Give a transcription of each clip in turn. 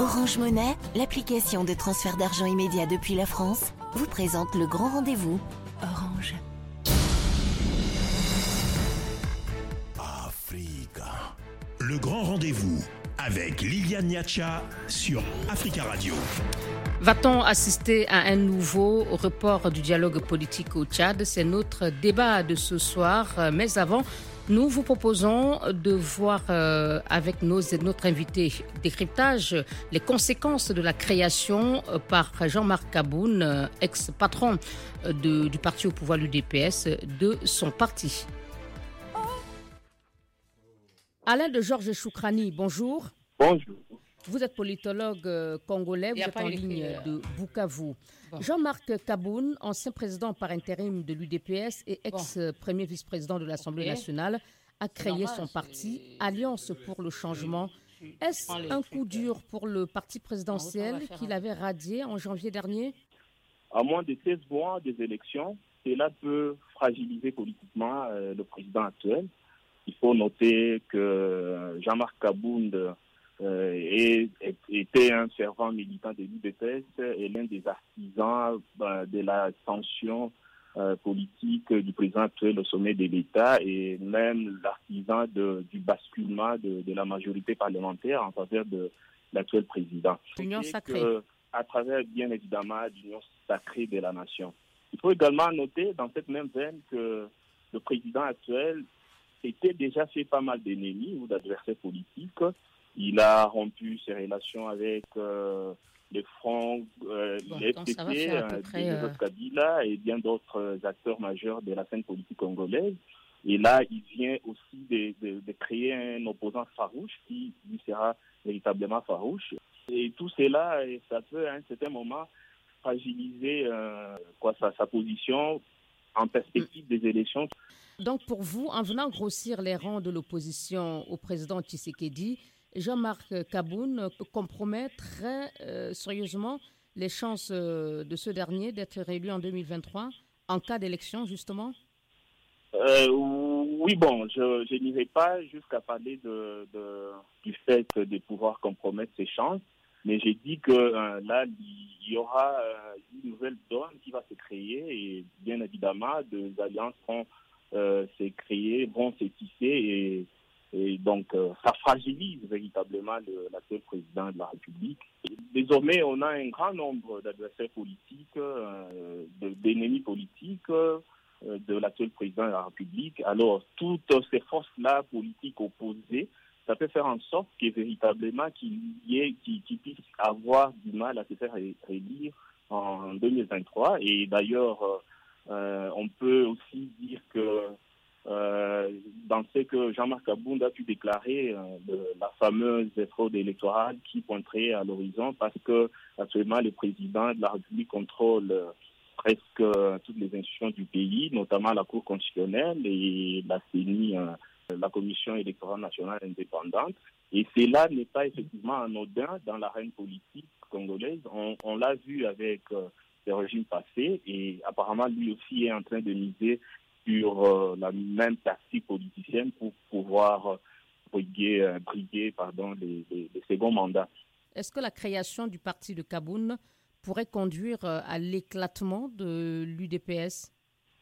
Orange Monnaie, l'application de transfert d'argent immédiat depuis la France, vous présente le grand rendez-vous. Orange. Africa. Le grand rendez-vous avec Liliane Niacha sur Africa Radio. Va-t-on assister à un nouveau report du dialogue politique au Tchad? C'est notre débat de ce soir. Mais avant, nous vous proposons de voir euh, avec nos, notre invité décryptage les conséquences de la création euh, par Jean-Marc Kaboun, euh, ex-patron du parti au pouvoir, l'UDPS, de son parti. Alain de Georges Choukrani, bonjour. Bonjour. Vous êtes politologue euh, congolais, vous êtes en ligne de Bukavu. Jean-Marc Kaboun, ancien président par intérim de l'UDPS et ex-premier vice-président de l'Assemblée nationale, a créé son parti Alliance pour le changement. Est-ce un coup dur pour le parti présidentiel qu'il avait radié en janvier dernier? À moins de 16 mois des élections, cela peut fragiliser politiquement euh, le président actuel. Il faut noter que Jean-Marc Kaboun euh, était un fervent militant de l'UDPS et l'un des artisans ben, de la tension euh, politique du président actuel au sommet de l'État et même l'artisan du basculement de, la majorité parlementaire en faveur de l'actuel président. L'union sacrée. à travers, bien évidemment, l'union sacrée de la nation. Il faut également noter dans cette même veine que le président actuel était déjà fait pas mal d'ennemis ou d'adversaires politiques il a rompu ses relations avec euh, les Francs, euh, les FTT, euh, euh, Kabila et bien d'autres acteurs majeurs de la scène politique congolaise. Et là, il vient aussi de, de, créer un opposant farouche qui lui sera véritablement farouche. Et tout cela, ça peut à un certain moment fragiliser quoi, sa, sa position en perspective des élections. Donc pour vous, en venant grossir les rangs de l'opposition au président Tshisekedi, Jean-Marc Kaboun compromet très euh, sérieusement les chances euh, de ce dernier d'être réélu en 2023 en cas d'élection, justement? Euh, Oui, bon, je, n'irai pas jusqu'à parler du fait de pouvoir compromettre ses chances, mais j'ai dit que là, il y aura une nouvelle donne qui va se créer et bien évidemment, des alliances vont se créer, vont se tisser et et donc, euh, ça fragilise véritablement l'actuel président de la République. Désormais, on a un grand nombre d'adversaires politiques, euh, d'ennemis politiques euh, de l'actuel président de la République. Alors, toutes ces forces-là politiques opposées, ça peut faire en sorte que véritablement qu'il qu'il puisse avoir du mal à se faire élire en 2023. Et d'ailleurs, on peut aussi dire que euh, dans ce que Jean-Marc Abound a pu déclarer euh, la fameuse fraude électorale qui pointerait à l'horizon parce que actuellement le président de la République contrôle euh, presque toutes les institutions du pays, notamment la Cour constitutionnelle et la CENI, la Commission électorale nationale indépendante. Et cela n'est pas effectivement anodin dans l'arène politique congolaise. On, l'a vu avec le régime passé et apparemment lui aussi est en train de miser sur euh, la même tactique politicienne pour pouvoir euh, briguer, euh, briguer pardon, les, les, seconds mandats. Est-ce que la création du parti de Kaboun pourrait conduire à l'éclatement de l'UDPS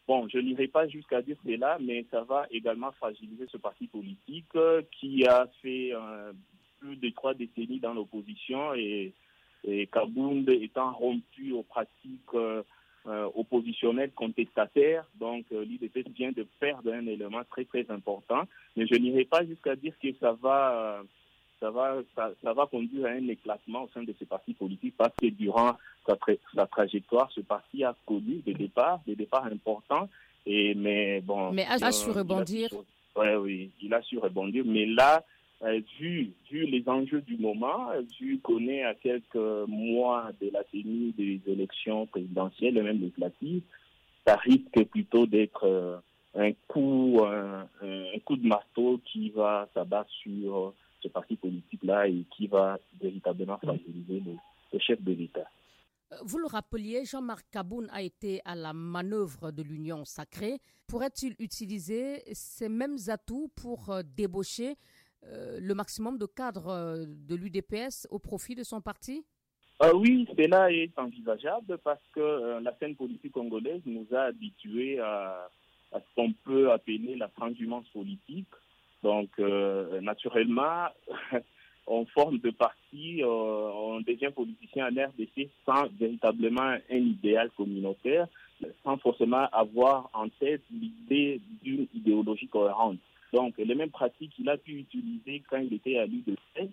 Bon, je n'irai pas jusqu'à dire cela, mais ça va également fragiliser ce parti politique qui a fait plus de trois décennies dans l'opposition et, et Kaboun étant rompu aux pratiques euh, oppositionnel contestataire. Donc euh, l'IDP vient de perdre un élément très très important. Mais je n'irai pas jusqu'à dire que ça va, ça va, ça, va conduire à un éclatement au sein de ce parti politique parce que durant sa, trajectoire, ce parti a connu des départs, des départs importants. Et mais bon. Mais a, su euh, rebondir. Oui, oui, il a su rebondir. Mais là, euh, vu, les enjeux du moment, vu qu'on est à quelques mois de la tenue des élections présidentielles et même législatives, ça risque plutôt d'être euh, un coup, un, coup de marteau qui va s'abattre sur ce parti politique-là et qui va véritablement fragiliser le, le chef de l'État. Vous le rappeliez, Jean-Marc Kaboun a été à la manœuvre de l'Union sacrée. Pourrait-il utiliser ces mêmes atouts pour euh, débaucher le maximum de cadres de l'UDPS au profit de son parti? Oui, cela est envisageable parce que la scène politique congolaise nous a habitués à, à ce qu'on peut appeler la transhumance politique. Donc, naturellement, on forme de parti, euh, on devient politicien en RDC sans véritablement un idéal communautaire, sans forcément avoir en tête l'idée d'une idéologie cohérente. Donc, les mêmes pratiques qu'il a pu utiliser quand il était à l'UDP,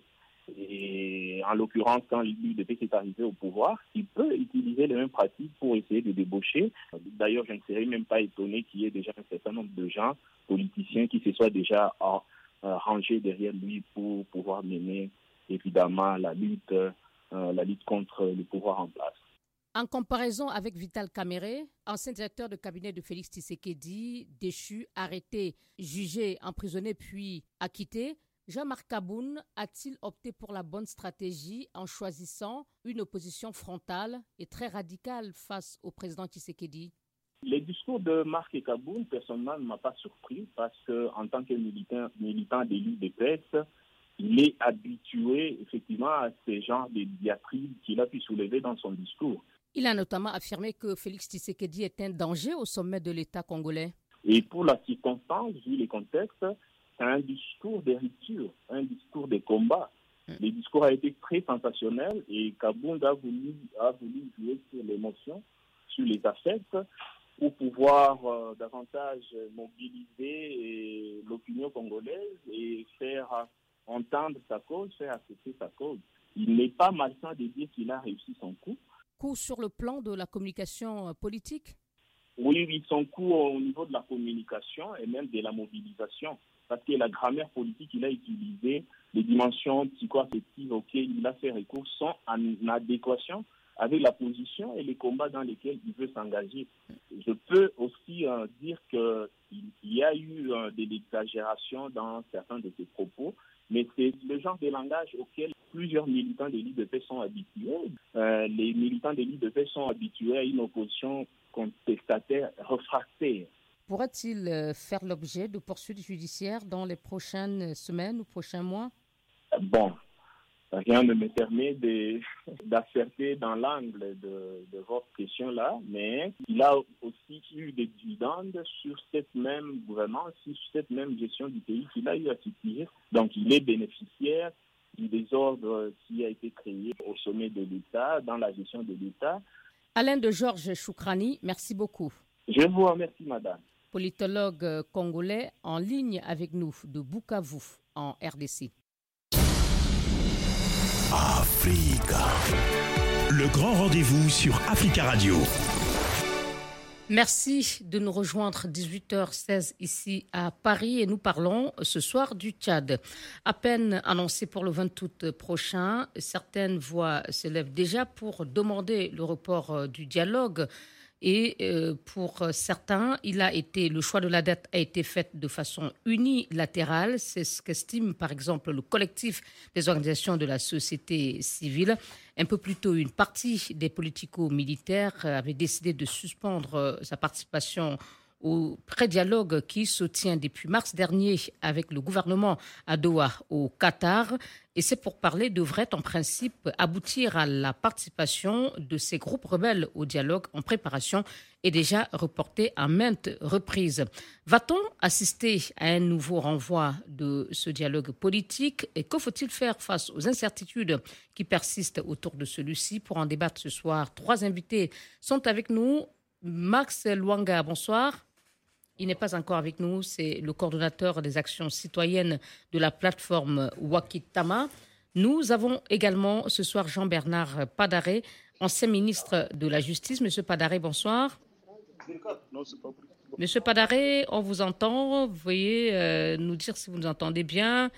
et en l'occurrence quand l'UDP s'est arrivé au pouvoir, il peut utiliser les mêmes pratiques pour essayer de débaucher. D'ailleurs, je ne serais même pas étonné qu'il y ait déjà un certain nombre de gens, politiciens, qui se soient déjà euh, ranger derrière lui pour pouvoir mener évidemment la lutte, euh, la lutte contre le pouvoir en place. En comparaison avec Vital Kamere, ancien directeur de cabinet de Félix Tshisekedi, déchu, arrêté, jugé, emprisonné puis acquitté, Jean-Marc Kaboun a-t-il opté pour la bonne stratégie en choisissant une opposition frontale et très radicale face au président Tshisekedi? Les discours de Marc Kaboun, personnellement, ne m'a pas surpris parce qu'en tant que militant, militant de l'UDPS, il est habitué effectivement à ces genres de diatribes qu'il a pu soulever dans son discours. Il a notamment affirmé que Félix Tshisekedi est un danger au sommet de l'État congolais. Et pour la circonstance, vu les contextes, c'est un discours de rupture, un discours de combat. Hmm. Le discours a été très sensationnel et Kaboun a voulu, a voulu jouer sur l'émotion, sur les affects pour pouvoir euh, davantage mobiliser l'opinion congolaise et faire entendre sa cause, faire accepter sa cause. Il n'est pas malsain de dire qu'il a réussi son coup. Coup sur le plan de la communication euh, politique Oui, oui, son coup au niveau de la communication et même de la mobilisation. Parce que la grammaire politique qu'il a utilisée, les dimensions psychoaffectives auxquelles il a fait recours sont en adéquation avec la position et les combats dans lesquels il veut s'engager. Je peux aussi euh, dire qu'il y a eu euh, des exagérations dans certains de ses propos, mais c'est le genre de langage auquel plusieurs militants de l'IDP sont habitués. Euh, les militants de l'IDP sont habitués à une opposition contestataire refractaire. Pourrait-il faire l'objet de poursuites judiciaires dans les prochaines semaines ou prochains mois? Bon, rien ne me permet d'asserter dans l'angle de, votre question-là, mais il a aussi eu des dividendes sur cette même gouvernance, sur cette même gestion du pays qu'il a eu à subir. Donc il est bénéficiaire du désordre qui a été créé au sommet de l'État, dans la gestion de l'État. Alain de Georges Choukrani, merci beaucoup. Je vous remercie, madame. Politologue congolais en ligne avec nous de Bukavu en RDC. Africa. Le grand rendez-vous sur Africa Radio. Merci de nous rejoindre 18h16 ici à Paris et nous parlons ce soir du Tchad. À peine annoncé pour le 20 août prochain, certaines voix s'élèvent déjà pour demander le report du dialogue et euh, pour certains, a été, le choix de la dette a été fait de façon unilatérale. C'est ce qu'estime par exemple le collectif des organisations de la société civile. Un peu plus tôt, une partie des politico-militaires avait décidé de suspendre euh, sa participation au pré-dialogue qui se tient depuis mars dernier avec le gouvernement à Doha au Qatar. Et c'est pour parler devrait en principe aboutir à la participation de ces groupes rebelles au dialogue en préparation et déjà reporté à maintes reprises. Va-t-on assister à un nouveau renvoi de ce dialogue politique? Et que faut-il faire face aux incertitudes qui persistent autour de celui-ci? Pour en débattre ce soir, trois invités sont avec nous. Max Luanga, bonsoir. Il n'est pas encore avec nous, c'est le coordonnateur des actions citoyennes de la plateforme Wakitama. Nous avons également ce soir Jean-Bernard Padaré, ancien ministre de la Justice. Monsieur Padaré, bonsoir. Monsieur Padaré, on vous entend. Vous voyez euh, nous dire si vous nous entendez bien.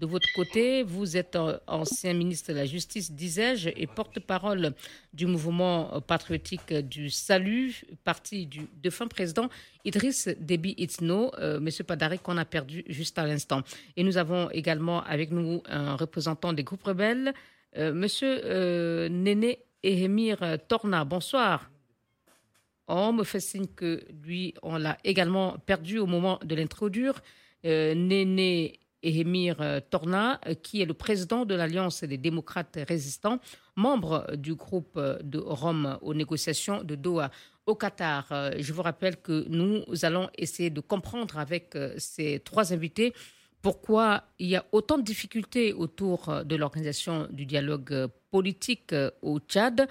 De votre côté, vous êtes ancien ministre de la Justice, disais-je, et porte-parole du mouvement patriotique du Salut, parti du défunt président Idriss Déby Itno, euh, Monsieur Padaré, qu'on a perdu juste à l'instant. Et nous avons également avec nous un représentant des groupes rebelles, euh, Monsieur euh, Néné Ehemir Torna. Bonsoir. On me fait signe que lui, on l'a également perdu au moment de l'introduire. Néné Ehemir Torna, qui est le président de l'Alliance des démocrates résistants, membre du groupe de Rome aux négociations de Doha au Qatar. Je vous rappelle que nous allons essayer de comprendre avec ces trois invités pourquoi il y a autant de difficultés autour de l'organisation du dialogue politique au Tchad.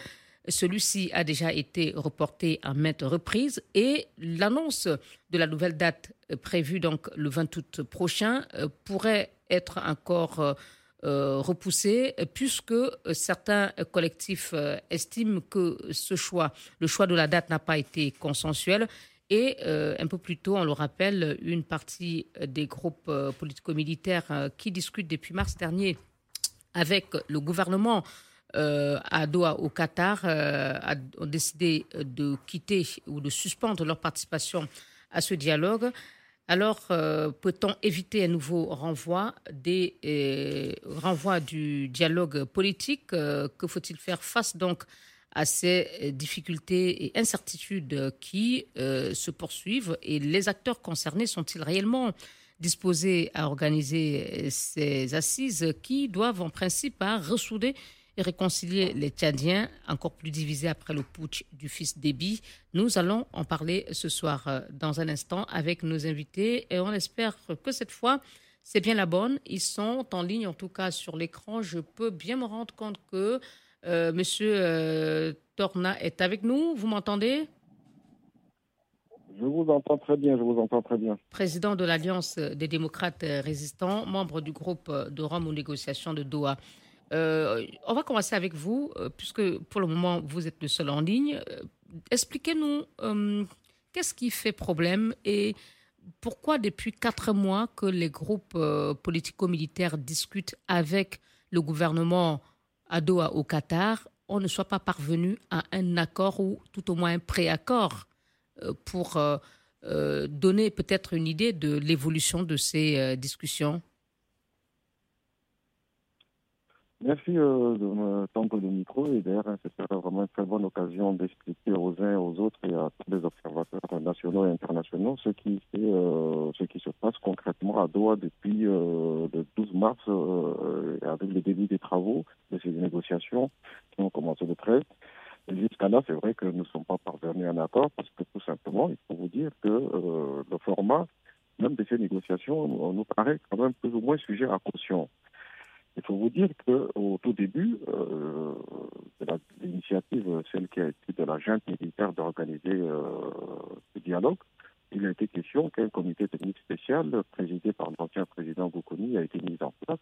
Celui-ci a déjà été reporté à maintes reprises et l'annonce de la nouvelle date prévue donc le 20 août prochain euh, pourrait être encore euh, euh, repoussée puisque certains collectifs estiment que ce choix, le choix de la date n'a pas été consensuel et un peu plus tôt, on le rappelle, une partie des groupes politico-militaires qui discutent depuis mars dernier avec le gouvernement euh, à Doha, au Qatar, euh, ont décidé de quitter ou de suspendre leur participation à ce dialogue. Alors, euh, peut-on éviter un nouveau renvoi, des, renvoi du dialogue politique? Que faut-il faire face donc à ces difficultés et incertitudes qui se poursuivent? Et les acteurs concernés sont-ils réellement disposés à organiser ces assises qui doivent en principe hein, ressouder et réconcilier les Tchadiens, encore plus divisés après le putsch du fils Déby. Nous allons en parler ce soir euh, dans un instant avec nos invités et on espère que cette fois, c'est bien la bonne. Ils sont en ligne, en tout cas sur l'écran. Je peux bien me rendre compte que euh, Monsieur euh, Torna est avec nous. Vous m'entendez? Je vous entends très bien, je vous entends très bien. Président de l'Alliance des démocrates résistants, membre du groupe de Rome aux négociations de Doha. Euh, on va commencer avec vous, euh, puisque pour le moment, vous êtes le seul en ligne. Euh, expliquez-nous qu'est-ce qui fait problème et pourquoi depuis quatre mois que les groupes politico-militaires discutent avec le gouvernement à Doha au Qatar, on ne soit pas parvenu à un accord ou tout au moins un préaccord pour donner peut-être une idée de l'évolution de ces discussions? Merci euh, de me tendre le micro et d'ailleurs, ce sera vraiment une très bonne occasion d'expliquer aux uns aux autres et à tous les observateurs nationaux et internationaux ce qui, euh, ce qui se passe concrètement à Doha depuis euh, le 12 mars euh, avec le début des travaux de ces négociations qui ont commencé le 13. Jusqu'à là, c'est vrai que nous ne sommes pas parvenus à un accord parce que tout simplement, il faut vous dire que euh, le format même de ces négociations nous paraît quand même plus ou moins sujet à caution. Il faut vous dire qu'au tout début euh, de l'initiative, celle qui a été de la junte militaire d'organiser euh, ce dialogue, il a été question qu'un comité technique spécial présidé par l'ancien président Goukouni a été mis en place.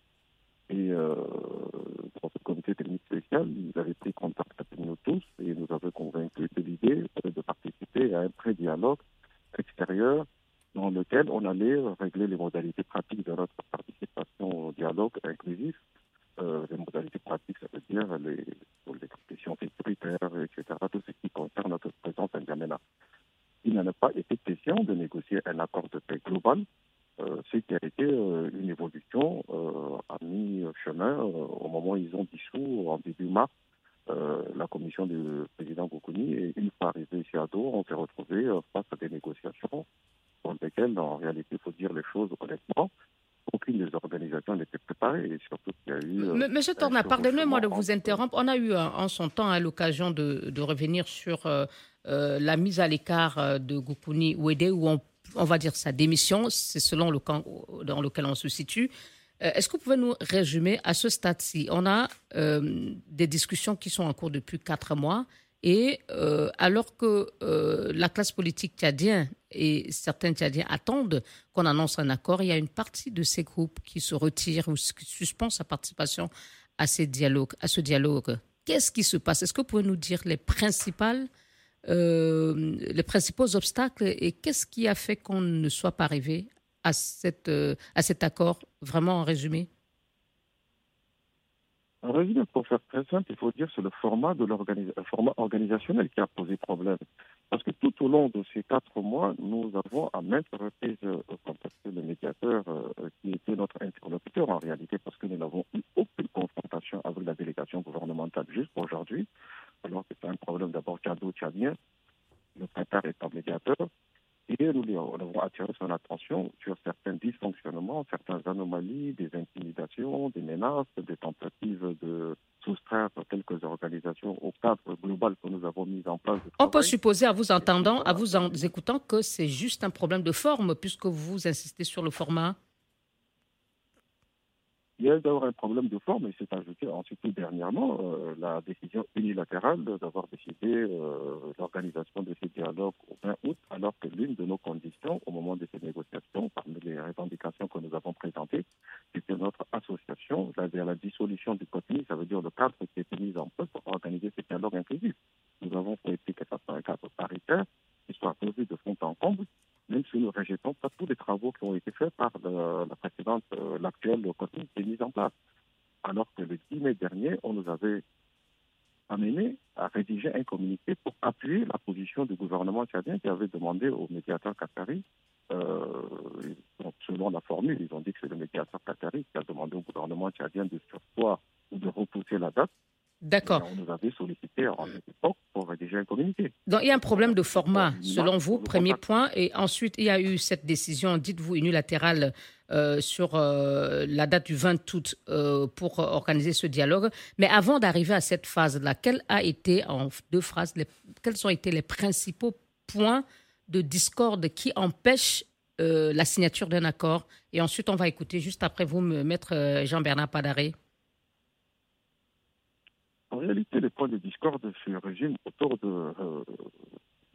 Et euh, dans ce comité technique spécial, il avait pris contact avec nous tous et nous avait convaincus de l'idée de participer à un pré-dialogue extérieur dans lequel on allait régler les modalités pratiques de notre participation au dialogue inclusif. Euh, les modalités pratiques, ça veut dire les, les questions sécuritaires, etc., tout ce qui concerne notre présence en Yamena. Il n'en a pas été question de négocier un accord de paix global, euh, ce qui a été euh, une évolution à mi-chemin au moment où ils ont dissous en début mars la commission du président Goukouni et une fois arrivé ici à Doha, on s'est retrouvé face à des négociations dans lesquelles, en réalité, il faut dire les choses honnêtement, aucune des organisations n'était préparée et surtout qu'il y a eu. Euh, Monsieur Torna, pardonnez-moi de vous interrompre. On a eu en son temps à l'occasion de, de, revenir sur euh, euh, la mise à l'écart de Goukouni Ouédé, où on, on, va dire sa démission, c'est selon le camp dans lequel on se situe. Est-ce que vous pouvez nous résumer à ce stade-ci? On a des discussions qui sont en cours depuis quatre mois. Et euh, alors que euh, la classe politique tchadienne et certains Tchadiens attendent qu'on annonce un accord, il y a une partie de ces groupes qui se retirent ou qui suspendent sa participation à, ces dialogues, ce dialogue. Qu'est-ce qui se passe? Est-ce que vous pouvez nous dire euh, les principaux obstacles et qu'est-ce qui a fait qu'on ne soit pas arrivé à, à cet accord, vraiment en résumé en résumé, pour faire très simple, il faut dire c'est le format, de format organisationnel qui a posé problème. Parce que tout au long de ces quatre mois, nous avons à maintes reprises euh, contacté le médiateur euh, qui était notre interlocuteur en réalité, parce que nous n'avons eu aucune confrontation avec la délégation gouvernementale juste aujourd'hui, alors que c'est un problème d'abord tchado-tchadien, le Qatar étant médiateur. Et nous, nous avons attiré son attention sur certains dysfonctionnements, certaines anomalies, des intimidations, des menaces, des tentatives de soustraire quelques organisations au cadre global que nous avons mis en place. On peut supposer, à vous entendant, à vous en écoutant, que c'est juste un problème de forme, puisque vous insistez sur le format il y a d'avoir un problème de forme et c'est ajouté ensuite dernièrement euh, la décision unilatérale d'avoir décidé euh, l'organisation de ces dialogues au 20 août, alors que l'une de nos conditions au moment de ces négociations, parmi les revendications que nous avons présentées, c'était notre association, la, la dissolution du contenu, ça veut dire le cadre qui a été mis en place pour organiser ces dialogues inclusifs. Nous avons souhaité que ça soit un cadre paritaire qui soit posé de fond en comble même si nous ne rejetons pas tous les travaux qui ont été faits par la précédente, euh, l'actuelle commune qui est mise en place. Alors que le 10 mai dernier, on nous avait amené à rédiger un communiqué pour appuyer la position du gouvernement tchadien qui avait demandé au médiateur qatari, euh, selon la formule, ils ont dit que c'est le médiateur qatari qui a demandé au gouvernement tchadien de sursoir ou de repousser la date D'accord. On nous avait sollicité en époque pour rédiger un communiqué. Donc il y a un problème de format, selon vous, premier point. Et ensuite, il y a eu cette décision, dites-vous, unilatérale euh, sur euh, la date du 20 août euh, pour organiser ce dialogue. Mais avant d'arriver à cette phase-là, quelle a été, en deux phrases, quels ont été les principaux points de discorde qui empêchent la signature d'un accord? Et ensuite, on va écouter juste après vous, maître Jean-Bernard Padaré. En réalité, les points de discorde se résument autour de euh,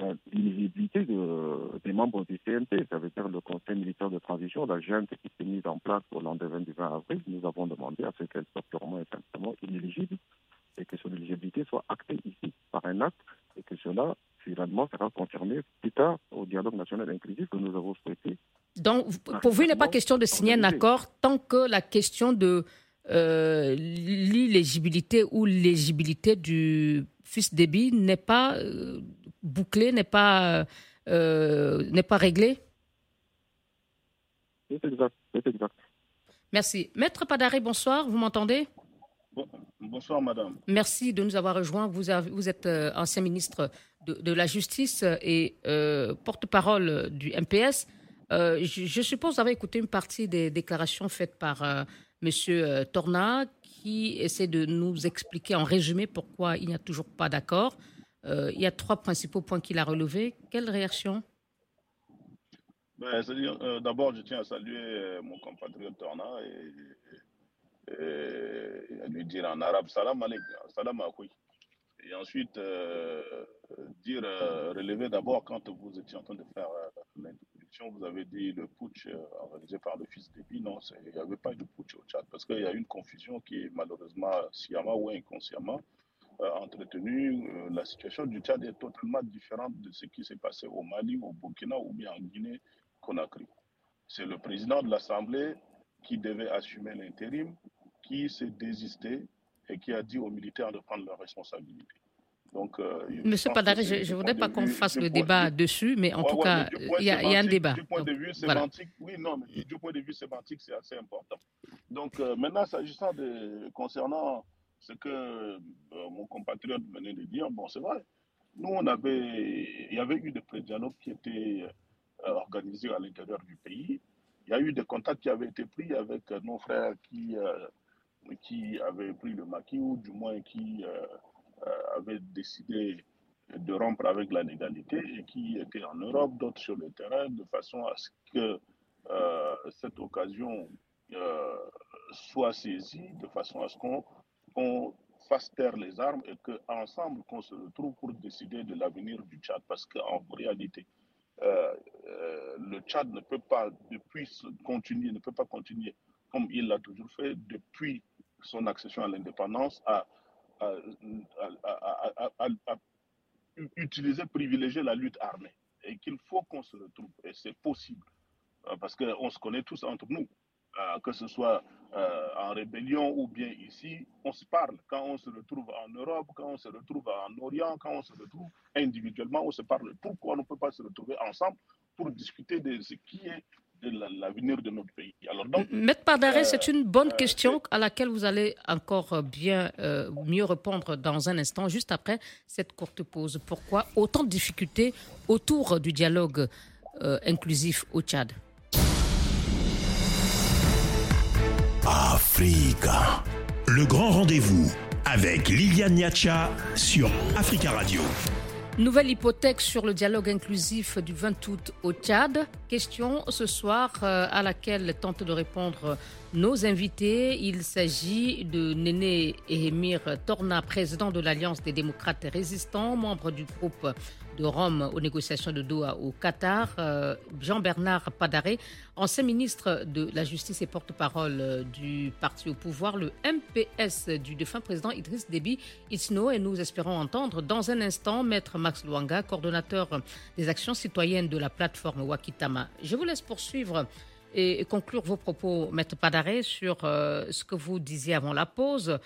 ben, l'inéligibilité des membres du CNT, ça veut dire le Conseil militaire de transition, la junte qui s'est mise en place au lendemain du 20 avril. Nous avons demandé à ce qu'elle soit purement et simplement inéligible et que son éligibilité soit actée ici par un acte et que cela, finalement, sera confirmé plus tard au dialogue national inclusif que nous avons souhaité. Donc, pour vous, il n'est pas question de signer un accord tant que la question de euh, l'illégibilité ou l'éligibilité du fils débit n'est pas euh, bouclée, n'est pas, euh, n'est pas réglée C'est exact, exact. Merci. Maître Padaré, bonsoir, vous m'entendez? Bonsoir, madame. Merci de nous avoir rejoints. Vous, vous êtes ancien ministre de, de, la Justice et porte-parole du MPS. Je, je, suppose que vous avez écouté une partie des déclarations faites par Monsieur euh, Torna, qui essaie de nous expliquer en résumé pourquoi il n'y a toujours pas d'accord. Euh, il y a trois principaux points qu'il a relevés. Quelle réaction? Ben, euh, D'abord, je tiens à saluer mon compatriote Torna et, à lui dire en arabe Salam alaikum, salam alaikum. Et ensuite, dire, relever d'abord quand vous étiez en train de faire vous avez dit le putsch organisé par le fils d'Ebi. Non, il n'y avait pas de putsch au Tchad parce qu'il y a une confusion qui est malheureusement sciemment ou inconsciemment euh, entretenue. Euh, la situation du Tchad est totalement différente de ce qui s'est passé au Mali, au Burkina ou bien en Guinée-Conakry. C'est le président de l'Assemblée qui devait assumer l'intérim, qui s'est désisté et qui a dit aux militaires de prendre leurs responsabilités. Donc, euh, Monsieur Padaré, je ne voudrais pas qu'on fasse le débat dessus, mais en tout cas, il y, a un débat. Du point de vue sémantique, oui, non, mais du point de vue sémantique, c'est assez important. Donc, euh, maintenant, s'agissant de, concernant ce que euh, mon compatriote venait de dire, bon, c'est vrai. Nous, on avait, il y avait eu des pré-dialogues qui étaient organisés à l'intérieur du pays. Il y a eu des contacts qui avaient été pris avec nos frères qui, qui avaient pris le maquis, ou du moins qui euh, avaient décidé de rompre avec la légalité et qui étaient en Europe, d'autres sur le terrain, de façon à ce que euh, cette occasion euh, soit saisie, de façon à ce qu'on fasse taire les armes et qu'ensemble, qu'on se retrouve pour décider de l'avenir du Tchad. Parce qu'en réalité, le Tchad ne peut pas, depuis, continuer, ne peut pas continuer comme il l'a toujours fait depuis son accession à l'indépendance, à à, utiliser, privilégier la lutte armée. Et qu'il faut qu'on se retrouve. Et c'est possible. Euh, parce qu'on se connaît tous entre nous. Euh, que ce soit euh, en rébellion ou bien ici, on se parle. Quand on se retrouve en Europe, quand on se retrouve en Orient, quand on se retrouve individuellement, on se parle. Pourquoi on ne peut pas se retrouver ensemble pour discuter de ce qui est l'avenir de notre pays. Alors donc, Maître Pardaré, euh, c'est une bonne euh, question à laquelle vous allez encore bien euh, mieux répondre dans un instant, juste après cette courte pause. Pourquoi autant de difficultés autour du dialogue inclusif au Tchad? Africa. Le grand rendez-vous avec Liliane Niacha sur Africa Radio. Nouvelle hypothèque sur le dialogue inclusif du 20 août au Tchad. Question ce soir euh, à laquelle tentent de répondre nos invités. Il s'agit de Néné Ehemir Torna, président de l'Alliance des démocrates résistants, membre du groupe de Rome aux négociations de Doha au Qatar, euh, Jean-Bernard Padaré, ancien ministre de la Justice et porte-parole euh, du parti au pouvoir, le MPS du défunt président Idriss Déby. Itno, et nous espérons entendre dans un instant Maître Max Luanga, coordonnateur des actions citoyennes de la plateforme Wakitama. Je vous laisse poursuivre et conclure vos propos, Maître Padaré, sur euh, ce que vous disiez avant la pause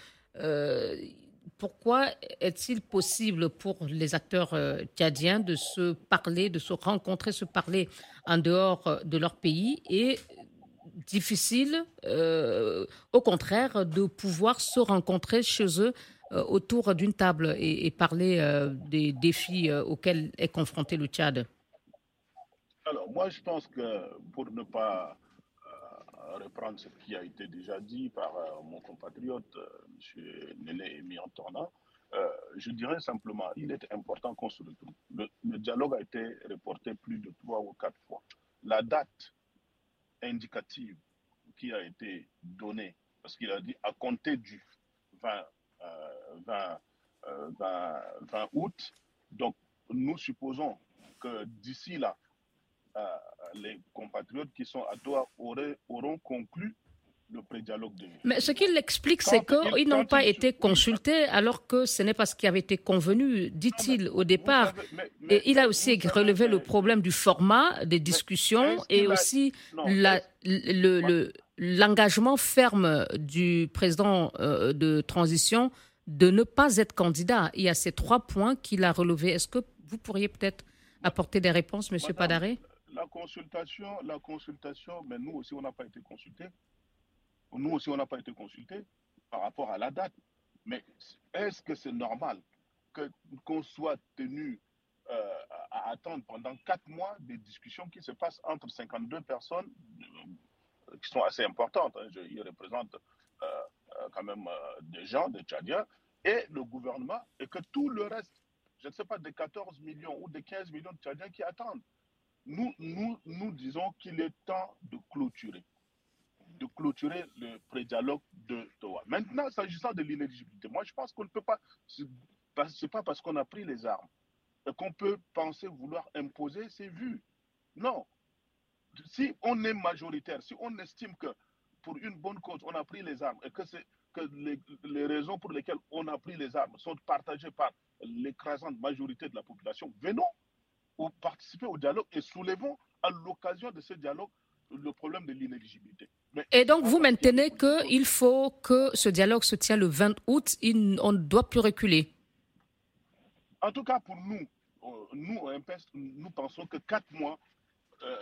pourquoi est-il possible pour les acteurs euh, tchadiens de se parler, de se rencontrer, se parler en dehors euh, de leur pays et difficile, euh, au contraire, de pouvoir se rencontrer chez eux autour d'une table et, parler des défis auxquels est confronté le Tchad? Alors, moi, je pense que pour ne pas reprendre ce qui a été déjà dit par euh, mon compatriote, euh, M. Nélé Miantorna, euh, je dirais simplement, il est important qu'on se retrouve. Le, dialogue a été reporté plus de trois ou quatre fois. La date indicative qui a été donnée, parce qu'il a dit à compter du 20, 20, 20 août, donc nous supposons que d'ici là, les compatriotes qui sont à Doha auront conclu le pré-dialogue de Mais ce qu'il explique, c'est qu'ils n'ont pas été consultés alors que ce n'est pas ce qui avait été convenu, dit-il au départ. et il a aussi relevé le problème du format des discussions et aussi l'engagement ferme du président euh, de transition de ne pas être candidat. Il y a ces trois points qu'il a relevés. Est-ce que vous pourriez peut-être apporter des réponses, Monsieur Padaré? La consultation, la consultation, mais nous aussi, on n'a pas été consultés. Nous aussi, on n'a pas été consultés par rapport à la date. Mais est-ce que c'est normal qu'on soit tenu euh, à attendre pendant quatre mois des discussions qui se passent entre 52 personnes euh, qui sont assez importantes. Hein, ils représentent euh, quand même des gens, des Tchadiens, et le gouvernement, et que tout le reste, je ne sais pas, des 14 millions ou des 15 millions de Tchadiens qui attendent nous, nous, nous disons qu'il est temps de clôturer, de clôturer le pré-dialogue de Doha. Maintenant, s'agissant de l'inéligibilité, moi je pense qu'on ne peut pas, c'est pas parce qu'on a pris les armes qu'on peut penser vouloir imposer ses vues. Non. Si on est majoritaire, si on estime que pour une bonne cause, on a pris les armes et que, que les, les, raisons pour lesquelles on a pris les armes sont partagées par l'écrasante majorité de la population, venons ou participer au dialogue et soulevons à l'occasion de ce dialogue le problème de l'inéligibilité. Et donc, vous maintenez qu'il faut que ce dialogue se tienne le 20 août, on ne doit plus reculer En tout cas, pour nous, euh, nous, nous pensons que quatre mois, euh,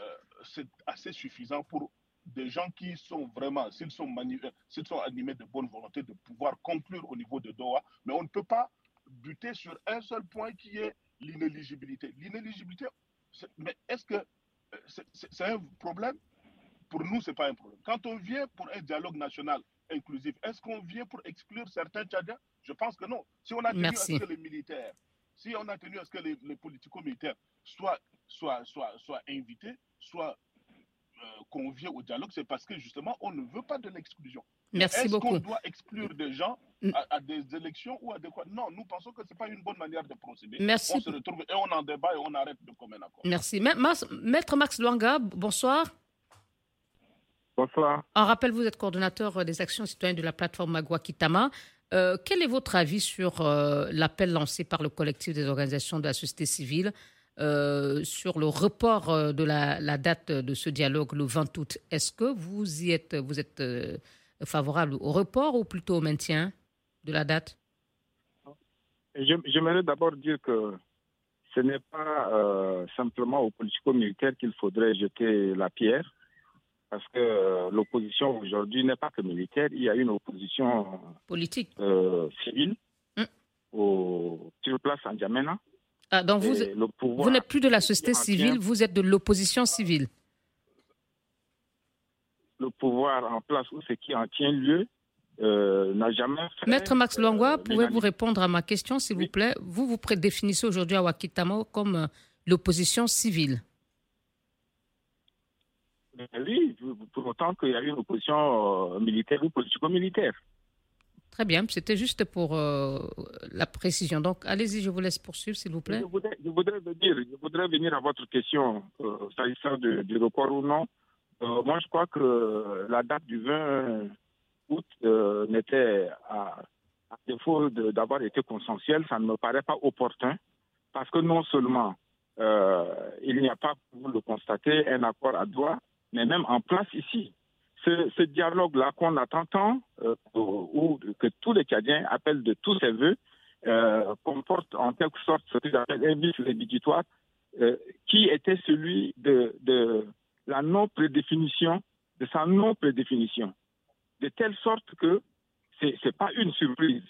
c'est assez suffisant pour des gens qui sont vraiment, s'ils sont, euh, sont animés de bonne volonté, de pouvoir conclure au niveau de Doha. Mais on ne peut pas buter sur un seul point qui est l'inéligibilité. L'inéligibilité, mais est-ce que euh, c'est un problème? Pour nous, ce n'est pas un problème. Quand on vient pour un dialogue national inclusif, est-ce qu'on vient pour exclure certains Tchadiens? Je pense que non. Si on a tenu à ce que les militaires, si on a tenu à ce que les, politico-militaires soient, soient, soient, soient invités, soient euh, conviés au dialogue, c'est parce que justement, on ne veut pas de l'exclusion. Merci. Est-ce qu'on doit exclure des gens mm. à, des élections ou à des quoi Non, nous pensons que ce n'est pas une bonne manière de procéder. Merci. On se retrouve et on en débat et on arrête de commun accord. Merci. Maître Max Luanga, bonsoir. Bonsoir. En rappel, vous êtes coordonnateur des actions citoyennes de la plateforme Magua Kitama. Euh, quel est votre avis sur euh, l'appel lancé par le collectif des organisations de la société civile euh, sur le report de la, la, date de ce dialogue le 20 août? Est-ce que vous y êtes, vous êtes favorable au report ou plutôt au maintien? De la date? J'aimerais d'abord dire que ce n'est pas euh, simplement aux politico-militaires qu'il faudrait jeter la pierre, parce que euh, l'opposition aujourd'hui n'est pas que militaire, il y a une opposition politique, euh, civile mm. au, sur place en Djamena. Ah, donc vous, vous n'êtes plus de la société civile, vous êtes de l'opposition civile. Le pouvoir en place ou ce qui en tient lieu euh, n'a jamais fait, Maître Max Langwa, pouvez-vous répondre à ma question, s'il vous plaît? Vous vous définissez aujourd'hui à Wakitamo comme euh, l'opposition civile. Oui, pour autant qu'il y a une opposition euh, militaire ou politico-militaire. Très bien, c'était juste pour euh, la précision. Donc, allez-y, je vous laisse poursuivre, s'il vous plaît. Je voudrais, je voudrais, venir, je voudrais venir à votre question, euh, s'agissant du report ou non? moi, je crois que la date du 20 août n'était, à, défaut d'avoir été consensuelle, ça ne me paraît pas opportun, parce que non seulement il n'y a pas, pour le constater, un accord à droit, mais même en place ici. Ce, dialogue-là qu'on attend tant, euh, ou que tous les Tchadiens appellent de tous ses voeux, euh, comporte en quelque sorte ce que j'appelle un vice rédhibitoire, euh, qui était celui de la non-prédéfinition, de sa non-prédéfinition. De telle sorte que ce n'est pas une surprise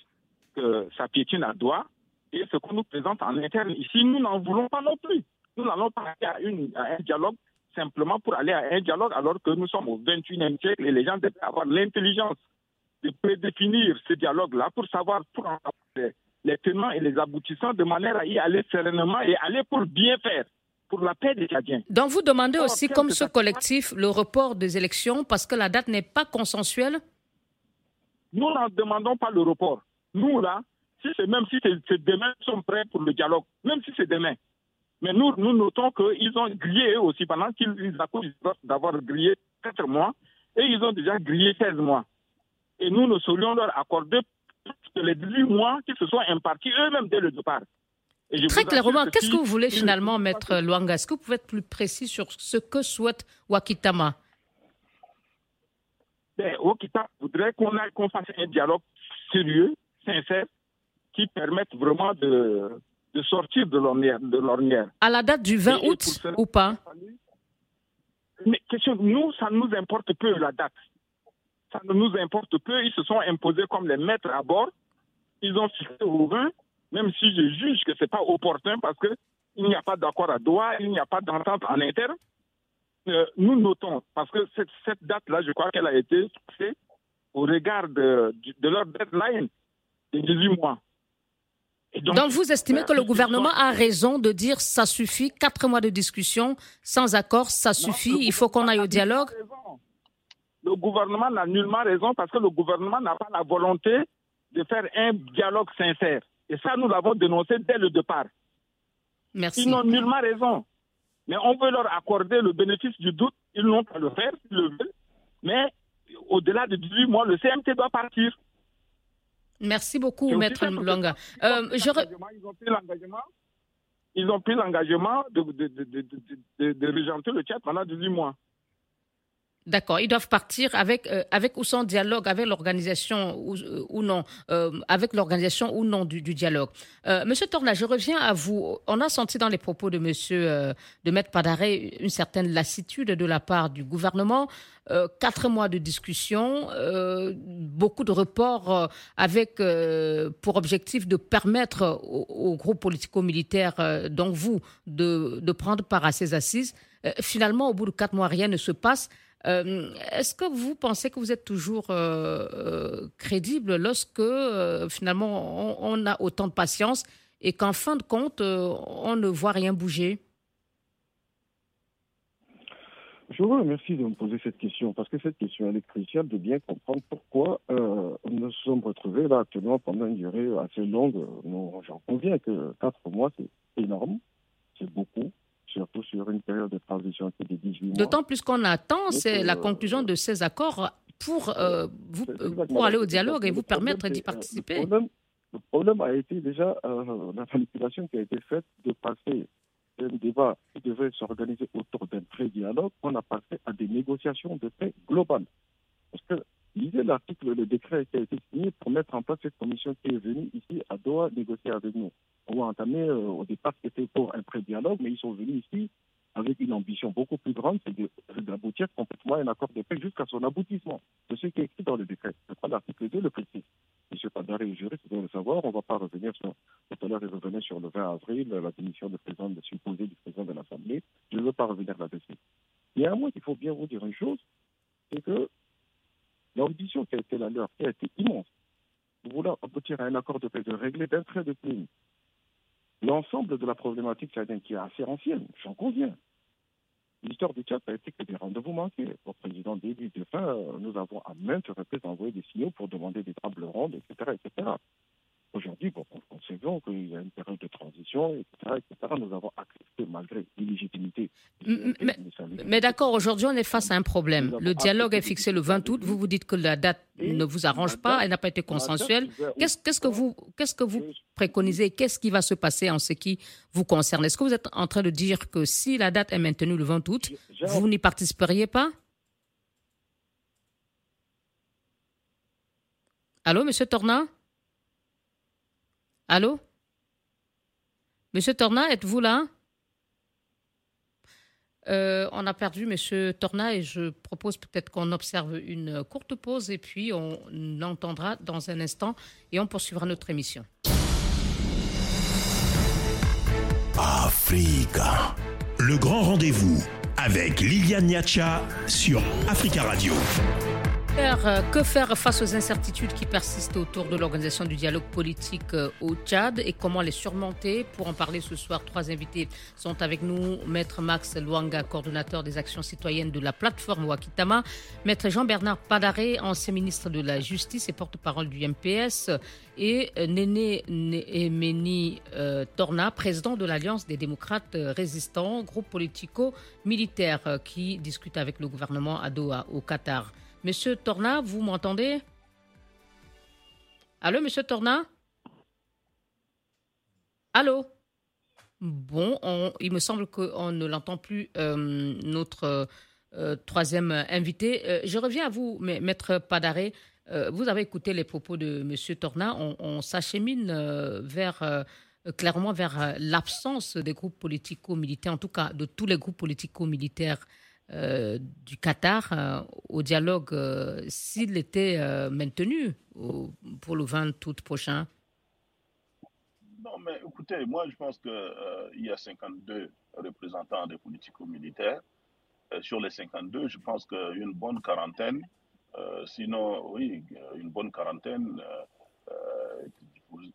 que ça piétine à doigt, et ce qu'on nous présente en interne ici, nous n'en voulons pas non plus. Nous n'allons pas à, un dialogue simplement pour aller à un dialogue alors que nous sommes au 21e siècle et les gens doivent avoir l'intelligence de prédéfinir ce dialogue-là pour savoir pour les tenants et les aboutissants de manière à y aller sereinement et aller pour bien faire pour la paix des Tchadiens. Donc vous demandez aussi, comme ce collectif, le report des élections parce que la date n'est pas consensuelle? Nous n'en demandons pas le report. Nous, là, si c'est même si c'est demain, nous sommes prêts pour le dialogue, même si c'est demain. Mais nous, nous notons qu'ils ont grillé aussi, pendant qu'ils accusent d'avoir grillé 4 mois, et ils ont déjà grillé 16 mois. Et nous, nous saurions leur accorder les 18 mois qui se soient impartis eux-mêmes dès le départ. Très clairement, qu'est-ce que vous voulez finalement, Maître Luanga Est-ce que vous pouvez être plus précis sur ce que souhaite Wakitama? Ben, Wakitama voudrait qu'on fasse un dialogue sérieux, sincère, qui permette vraiment de, de sortir de l'ornière. À la date du 20 août ou pas? Mais question, nous, ça nous importe peu la date. Ça ne nous importe peu. Ils se sont imposés comme les maîtres à bord. Ils ont fixé au 20, même si je juge que ce n'est pas opportun parce qu'il n'y a pas d'accord à Doha, il n'y a pas d'entente en interne. Euh, nous notons, parce que cette, cette date-là, je crois qu'elle a été fixée au regard de, de leur deadline de 18 mois. Donc, vous estimez que le gouvernement a raison de dire ça suffit, quatre mois de discussion sans accord, ça suffit, il faut qu'on aille au dialogue Le gouvernement n'a nullement raison parce que le gouvernement n'a pas la volonté de faire un dialogue sincère. Et ça, nous l'avons dénoncé dès le départ. Merci. Ils n'ont nullement raison. Mais on veut leur accorder le bénéfice du doute. Ils n'ont pas le faire, ils le veulent. Mais au-delà de 18 mois, le CMT doit partir. Merci beaucoup, Maître Longa. Euh, ils ont pris l'engagement de, de, de, de, régenter le Tchad pendant 18 mois. D'accord, ils doivent partir avec, euh, avec ou sans dialogue, avec l'organisation ou, euh, ou, non, euh, avec l'organisation ou non du, du dialogue. Monsieur Torna, je reviens à vous. On a senti dans les propos de Monsieur de Maître Padaré une certaine lassitude de la part du gouvernement. quatre mois de discussion, beaucoup de reports avec pour objectif de permettre aux, aux groupes politico-militaires, dont vous, de, de prendre part à ces assises. finalement, au bout de quatre mois, rien ne se passe. Euh, est-ce que vous pensez que vous êtes toujours euh, euh, crédible lorsque finalement on, a autant de patience et qu'en fin de compte, on ne voit rien bouger? Je vous remercie de me poser cette question parce que cette question elle est cruciale de bien comprendre pourquoi nous nous sommes retrouvés là actuellement pendant une durée assez longue. J'en conviens que quatre mois c'est énorme, c'est beaucoup, surtout sur une période de transition qui est de 18 mois. D'autant plus qu'on attend, c'est la conclusion de ces accords pour, euh, vous, pour aller au dialogue et vous permettre d'y participer. Le problème, a été déjà euh, la manipulation qui a été faite de passer un débat qui devait s'organiser autour d'un pré-dialogue, on a passé à des négociations de paix globales. Parce que lisez l'article, le décret qui a été signé pour mettre en place cette commission qui est venue ici à Doha négocier avec nous. On a entamé euh, au départ c'était pour un pré-dialogue, mais ils sont venus ici avec une ambition beaucoup plus grande, c'est d'aboutir complètement à un accord de paix jusqu'à son aboutissement. C'est ce qui est écrit dans le décret. Je crois l'article 2 le précise. M. Padare est juriste, vous le savoir. On ne va pas revenir sur, tout à l'heure, il revenait sur le 20 avril, la démission du président, de supposé du président de l'Assemblée. Je ne veux pas revenir là-dessus. Il y a un mot qu'il faut bien vous dire une chose, c'est que l'ambition qui a été la leur, qui a été immense, vouloir aboutir à un accord de paix, de régler d'un trait de plume l'ensemble de la problématique tchadienne qui est assez ancienne, j'en conviens. L'histoire du Tchad a été que des rendez-vous manqués. Au président début de fin, nous avons à maintes reprises envoyé des signaux pour demander des tables rondes, etc. etc. Aujourd'hui, bon, concevons qu'il y a une période de transition, etc., etc. Nous avons accepté malgré l'illégitimité. Mais, mais d'accord, aujourd'hui, on est face à un problème. Le dialogue est fixé le 20 août. Vous vous dites que la date ne vous arrange pas, elle n'a pas été consensuelle. Qu'est-ce que vous, qu'est-ce que vous préconisez? Qu'est-ce qui va se passer en ce qui vous concerne? Est-ce que vous êtes en train de dire que si la date est maintenue le 20 août, vous n'y participeriez pas? Allô, Monsieur Torna? Allô? Monsieur Torna, êtes-vous là? Euh, on a perdu Monsieur Torna et je propose peut-être qu'on observe une courte pause et puis on l'entendra dans un instant et on poursuivra notre émission. Africa. Le grand rendez-vous avec Liliane Niacha sur Africa Radio. Euh, que faire face aux incertitudes qui persistent autour de l'organisation du dialogue politique euh, au Tchad et comment les surmonter? Pour en parler ce soir, trois invités sont avec nous. Maître Max Luanga, coordonnateur des actions citoyennes de la plateforme Wakitama. Maître Jean-Bernard Padaré, ancien ministre de la Justice et porte-parole du MPS. Et euh, Néné Emeni Torna, président de l'Alliance des démocrates résistants, groupe politico-militaire qui discute avec le gouvernement à Doha, au Qatar. Monsieur Torna, vous m'entendez? Allô, monsieur Torna? Allô? Bon, il me semble qu'on ne l'entend plus, euh, notre euh, troisième invité. Euh, je reviens à vous, maître Padaré. vous avez écouté les propos de monsieur Torna. On, s'achemine vers clairement vers l'absence des groupes politico-militaires, en tout cas de tous les groupes politico-militaires euh, du Qatar euh, au dialogue euh, s'il était maintenu pour le 20 août prochain Non, mais écoutez, moi je pense qu'il y a 52 représentants des politico-militaires. sur les 52, je pense qu'une bonne quarantaine, sinon, oui, une bonne quarantaine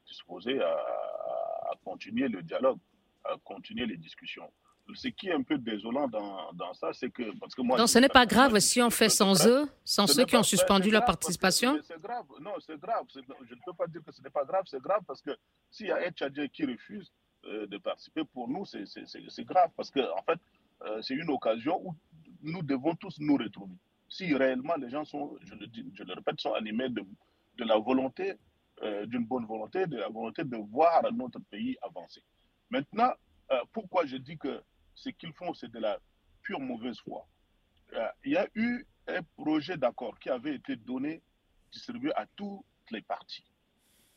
disposée à, à continuer le dialogue, à continuer les discussions ce qui est un peu désolant dans, dans ça, c'est que. Parce que moi, Donc, ce n'est pas grave si on fait sans eux, sans ceux qui ont suspendu leur participation C'est grave. Non, c'est grave. Je ne peux pas dire que ce n'est pas grave. C'est grave parce que s'il y a un Tchadien qui refuse euh, de participer, pour nous, c'est grave. Parce que, en fait, euh, c'est une occasion où nous devons tous nous retrouver. Si réellement les gens sont, je le, dis, je le répète, sont animés de, de la volonté, euh, d'une bonne volonté, de la volonté de voir notre pays avancer. Maintenant, pourquoi je dis que ce qu'ils font, c'est de la pure mauvaise foi. Euh, il y a eu un projet d'accord qui avait été donné, distribué à toutes les parties.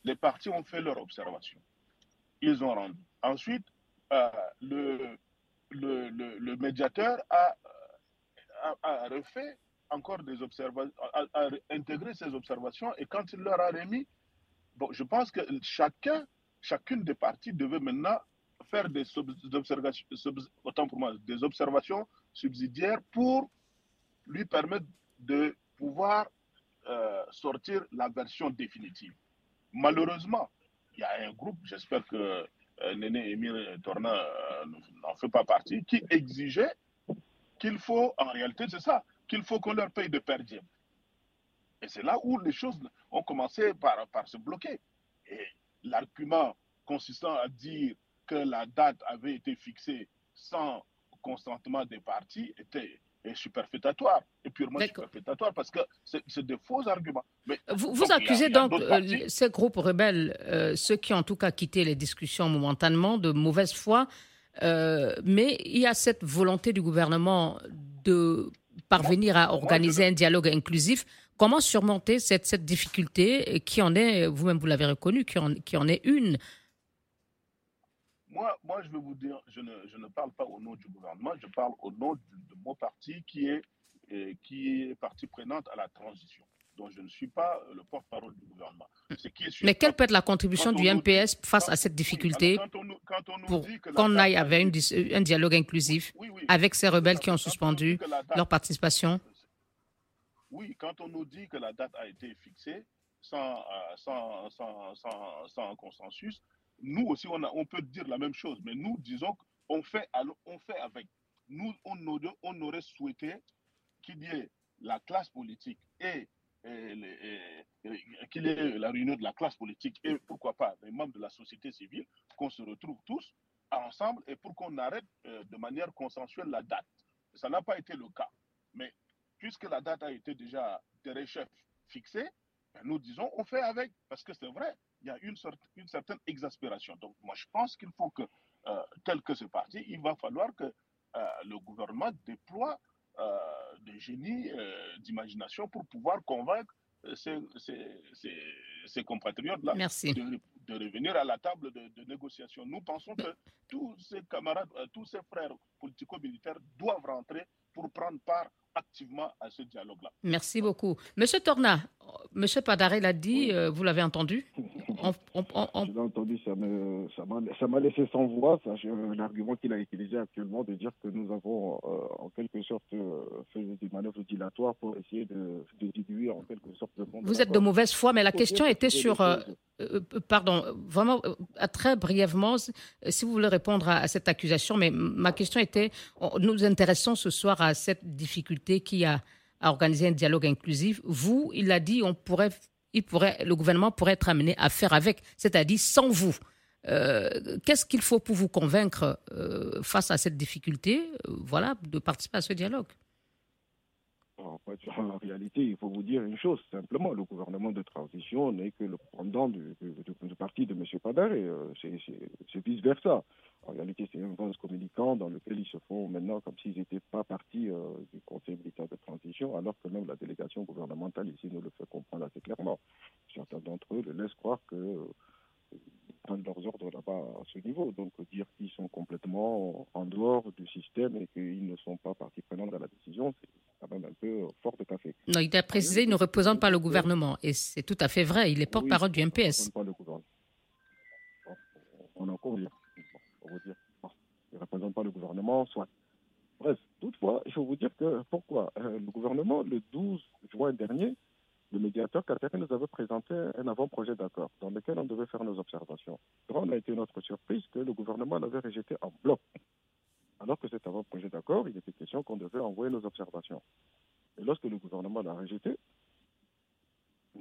Les parties ont fait leur observation. Ils ont rendu. Ensuite, euh, le, médiateur a, a, refait encore des observations, a, intégré ces observations et quand il leur a remis, je pense que chacun, chacune des parties devait maintenant faire des observations, autant pour moi, des observations subsidiaires pour lui permettre de pouvoir euh, sortir la version définitive. Malheureusement, il y a un groupe, j'espère que euh, Néné Émir Torna euh, n'en fait pas partie, qui exigeait qu'il faut, en réalité, c'est ça, qu'il faut qu'on leur paye de per Et c'est là où les choses ont commencé par se bloquer. Et l'argument consistant à dire que la date avait été fixée sans consentement des partis était superfétatoire et purement superfétatoire parce que c'est des faux arguments. Mais, vous, vous accusez donc euh, ces groupes rebelles, euh, ceux qui ont en tout cas quitté les discussions momentanément, de mauvaise foi, euh, mais il y a cette volonté du gouvernement de parvenir à organiser un dialogue inclusif. Comment surmonter cette, cette difficulté qui en est, vous-même vous, l'avez reconnu, qui en, qui en est une moi, moi, je vais vous dire, je ne, je ne parle pas au nom du gouvernement, je parle au nom de, de mon parti qui est, euh, qui est partie prenante à la transition. Donc, je ne suis pas euh, le porte-parole du gouvernement. Qui est Mais quelle peut être la contribution du MPS dit- face quand- à cette difficulté quand on nous- quand on nous pour qu'on aille avec une un dialogue inclusif Oui, oui. avec ces rebelles qui ont suspendu date- leur participation Oui, quand on nous dit que la date a été fixée sans, euh, sans, sans, sans, consensus, nous aussi, on, a, on peut dire la même chose, mais nous disons qu'on fait, on fait avec. Nous, on aurait, souhaité qu'il y ait la classe politique et, qu'il y ait la réunion de la classe politique et pourquoi pas les membres de la société civile, qu'on se retrouve tous ensemble et pour qu'on arrête euh, de manière consensuelle la date. Ça n'a pas été le cas. Mais puisque la date a été déjà des chefs fixée, ben, nous disons on fait avec, parce que c'est vrai, il y a une, sorte, une certaine exaspération. Donc moi je pense qu'il faut que, euh, tel que c'est parti, il va falloir que euh, le gouvernement déploie euh, des génies euh, d'imagination pour pouvoir convaincre ses compatriotes-là de, de revenir à la table de, de négociation. Nous pensons que tous ces camarades, euh, tous ces frères politico-militaires doivent rentrer pour prendre part activement à ce dialogue-là. Merci beaucoup. Monsieur Torna, Monsieur Padaré l'a dit, euh, vous l'avez entendu On- on- on- on- Je l'ai entendu, ça m'a laissé sans voix. ça, je- L'argument qu'il a utilisé actuellement de dire que nous avons euh, en quelque sorte euh, fait des manœuvres dilatoires pour essayer de, de diluer en quelque sorte le vous êtes de mauvaise foi, mais la question était c'est sur... euh, pardon, vraiment, très brièvement, si vous voulez répondre à, à cette accusation, mais ma question était, nous nous intéressons ce soir à cette difficulté qui a à organiser un dialogue inclusif. Vous, il a dit, on pourrait, le gouvernement pourrait être amené à faire avec, c'est-à-dire sans vous. Euh, Qu'est-ce qu'il faut pour vous convaincre euh, face à cette difficulté, euh, voilà, de participer à ce dialogue? En, réalité, il faut vous dire une chose, simplement, le gouvernement de transition n'est que le pendant du, du- parti de M. Padaré. euh, c'est- vice-versa. En réalité, c'est un vase communicant dans lequel ils se font maintenant comme s'ils n'étaient pas partie euh, du Conseil militaire de transition, alors que même la délégation gouvernementale ici nous le fait comprendre assez clairement. Certains d'entre eux le laissent croire que euh, prennent leurs ordres là-bas à ce niveau. Donc dire qu'ils sont complètement en dehors du système et qu'ils ne sont pas partie prenante dans la décision, c'est quand même un peu fort de café. Non, il a précisé, il ne représente pas le gouvernement, et c'est tout à fait vrai. Il est porte-parole Oui, du ça ne MPS. représente pas le gouvernement. On en convient. Bon, on va dire, il ne représente pas le gouvernement, soit. Bref, toutefois, il faut vous dire que pourquoi? Euh, Le gouvernement, le 12 juin dernier, le médiateur Qatar nous avait présenté un avant-projet d'accord dans lequel on devait faire nos observations. Grande a été notre surprise que le gouvernement l'avait rejeté en bloc. Alors que cet avant-projet d'accord, il était question qu'on devait envoyer nos observations. Et lorsque le gouvernement l'a rejeté,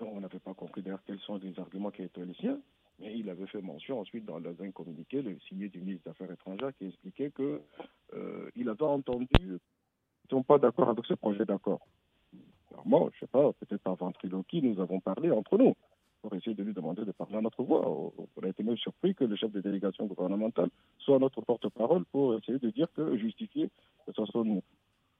non, on n'avait pas compris d'ailleurs quels sont les arguments qui étaient les siens, mais il avait fait mention ensuite dans un communiqué, le signé du ministre des Affaires étrangères, qui expliquait que euh, il avait entendu qu'ils ne sont pas d'accord avec ce projet d'accord. Clairement, je ne sais pas, peut-être par ventriloquie, nous avons parlé entre nous pour essayer de lui demander de parler à notre voix. On a été même surpris que le chef de délégation gouvernementale soit notre porte-parole pour essayer de dire que, justifier que ce soit nous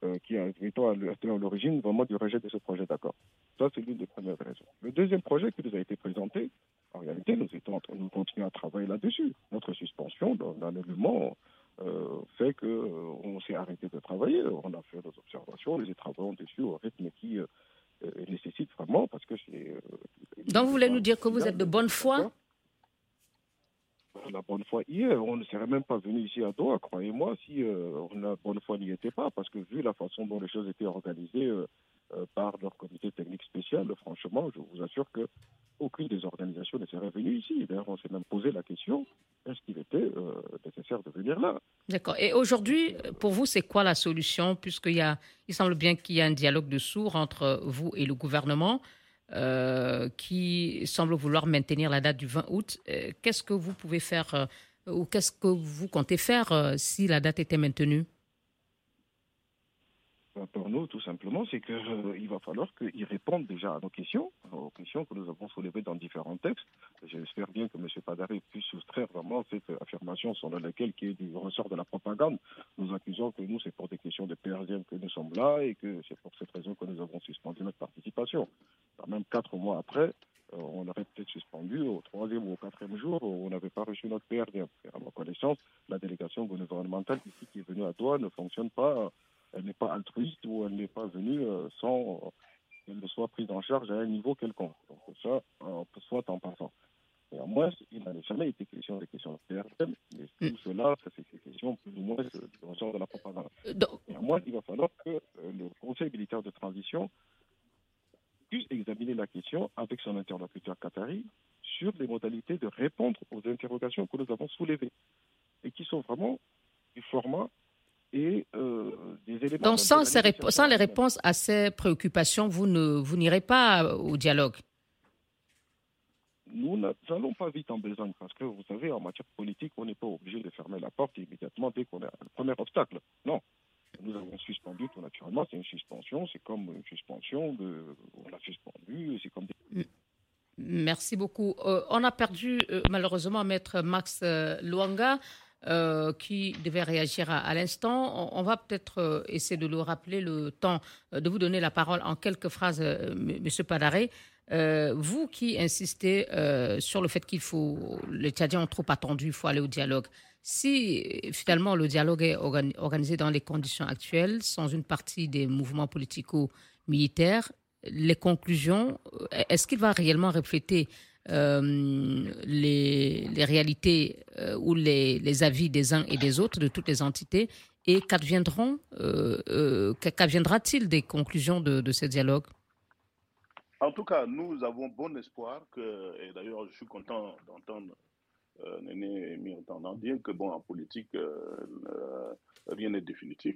euh, qui été à l'origine vraiment du rejet de ce projet d'accord. Ça, c'est l'une des premières raisons. Le deuxième projet qui nous a été présenté, en réalité, nous, étions nous continuons à travailler là-dessus. Notre suspension dans euh, fait qu'on euh, on s'est arrêté de travailler. On a fait nos observations, les travaux dessus au rythme qui euh, nécessite vraiment, parce que c'est... euh, Donc, vous voulez nous dire que vous êtes de bonne foi? La bonne foi hier. On ne serait même pas venu ici à Doha, croyez-moi, si euh, la bonne foi n'y était pas, parce que vu la façon dont les choses étaient organisées euh, euh, par leur comité technique spécial, franchement, je vous assure que aucune des organisations ne serait venue ici. D'ailleurs, on s'est même posé la question est-ce qu'il était euh, nécessaire de venir là? D'accord. Et aujourd'hui, pour vous, c'est quoi la solution? Puisqu'il y a, il semble bien qu'il y a un dialogue de sourds entre vous et le gouvernement. Euh, qui semble vouloir maintenir la date du 20 août. Euh, qu'est-ce que vous pouvez faire euh, ou qu'est-ce que vous comptez faire euh, si la date était maintenue? Pour nous, tout simplement, c'est qu'il euh, va falloir qu'ils répondent déjà à nos questions, aux questions que nous avons soulevées dans différents textes. J'espère bien que M. Padaré puisse soustraire vraiment cette affirmation selon laquelle, qui est du ressort de la propagande, nous accusons que nous, c'est pour des questions de PRDM que nous sommes là et que c'est pour cette raison que nous avons suspendu notre participation. Même quatre mois après, euh, on aurait peut-être suspendu au troisième ou au quatrième jour, on n'avait pas reçu notre PRD. À ma connaissance, la délégation gouvernementale ici qui est venue à toi ne fonctionne pas, elle n'est pas altruiste ou elle n'est pas venue euh, sans qu'elle ne soit prise en charge à un niveau quelconque. Donc ça, soit en passant. Néanmoins, il n'a jamais été question des questions de mais tout cela, c'est des questions plus ou moins de, genre de la propagande. Néanmoins, il va falloir que le Conseil militaire de transition puisse examiner la question avec son interlocuteur qatari sur les modalités de répondre aux interrogations que nous avons soulevées et qui sont vraiment du format et euh, des éléments. Donc, sans, sans, les réponses à ces préoccupations, vous ne vous n'irez pas au dialogue? Nous n'allons pas vite en besogne parce que vous savez, en matière politique, on n'est pas obligé de fermer la porte immédiatement dès qu'on a un premier obstacle. Non. Nous avons suspendu tout naturellement, c'est une suspension, c'est comme une suspension de. On l'a suspendu, c'est comme des. Merci beaucoup. Euh, on a perdu euh, malheureusement Maître Max euh, Luanga. Qui devait réagir à, l'instant. On, va peut-être essayer de le rappeler le temps de vous donner la parole en quelques phrases, Monsieur Padaré. vous qui insistez sur le fait qu'il faut, les Tchadiens ont trop attendu, il faut aller au dialogue. Si finalement le dialogue est organisé dans les conditions actuelles, sans une partie des mouvements politico-militaires, les conclusions, est-ce qu'il va réellement refléter euh, les, réalités euh, ou les, avis des uns et des autres, de toutes les entités, et qu'adviendront, euh, qu'adviendra-t-il des conclusions de, de ce dialogue En tout cas, nous avons bon espoir que, et d'ailleurs je suis content d'entendre euh, Néné en dire que, bon, en politique, euh, euh, rien n'est définitif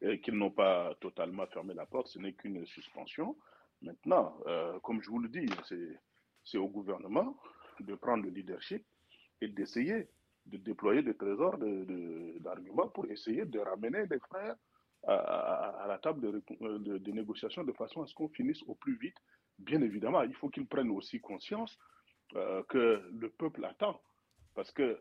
et qu'ils n'ont pas totalement fermé la porte, ce n'est qu'une suspension. Maintenant, comme je vous le dis, c'est au gouvernement de prendre le leadership et d'essayer de déployer des trésors d'arguments de, pour essayer de ramener les frères à, la table de, de, négociation de façon à ce qu'on finisse au plus vite. Bien évidemment, il faut qu'ils prennent aussi conscience que le peuple attend parce que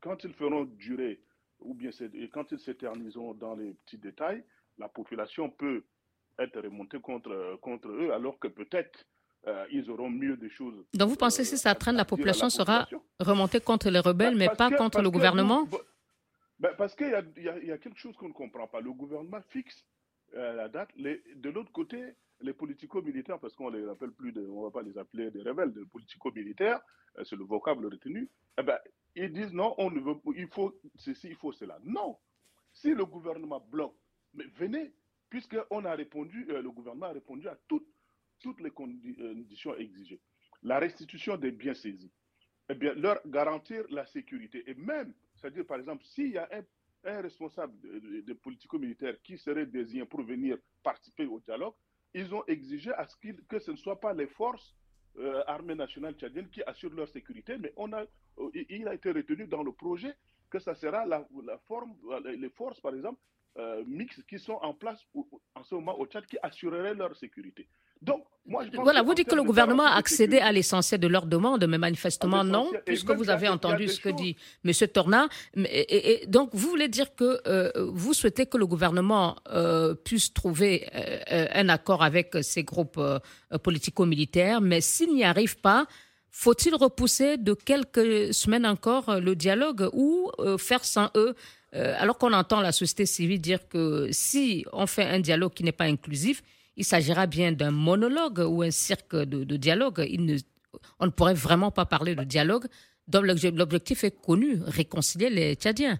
quand ils feront durer, ou bien quand ils s'éterniseront dans les petits détails, la population peut être remontée contre, contre eux, alors que peut-être euh, ils auront mieux des choses. Donc vous pensez que si ça traîne, la population, sera remontée contre les rebelles, ben, mais pas contre le gouvernement? ben, Parce qu'il y, y, a quelque chose qu'on ne comprend pas. Le gouvernement fixe euh, la date. Les, de l'autre côté, les politico-militaires, parce qu'on ne les appelle plus, de, on ne va pas les appeler des rebelles, des politico-militaires, euh, c'est le vocable retenu, eh ben, ils disent non, on ne veut, il faut ceci, il faut cela. Non. Si le gouvernement bloque, mais venez, puisqu'on a répondu, euh, le gouvernement a répondu à toutes, toutes les euh, conditions exigées. La restitution des biens saisis, eh bien, leur garantir la sécurité. Et même, c'est-à-dire, par exemple, s'il y a un, responsable de, politico-militaire qui serait désigné pour venir participer au dialogue, ils ont exigé à ce que ce ne soit pas les forces euh, armées nationales tchadiennes qui assurent leur sécurité, mais on a, euh, il a été retenu dans le projet que ça sera la, forme, les forces, par exemple, mixtes qui sont en place en ce moment au Tchad qui assureraient leur sécurité. Donc, moi, je voilà, vous dites que le gouvernement a accédé à l'essentiel de leurs demandes, mais manifestement non, puisque vous avez entendu ce que dit M. Torna. Et, donc, vous voulez dire que euh, vous souhaitez que le gouvernement euh, puisse trouver euh, un accord avec ces groupes politico-militaires, mais s'il n'y arrive pas, faut-il repousser de quelques semaines encore le dialogue ou faire sans eux alors qu'on entend la société civile dire que si on fait un dialogue qui n'est pas inclusif, il s'agira bien d'un monologue ou un cirque de, dialogue. On ne pourrait vraiment pas parler de dialogue. Donc l'objectif est connu, réconcilier les Tchadiens.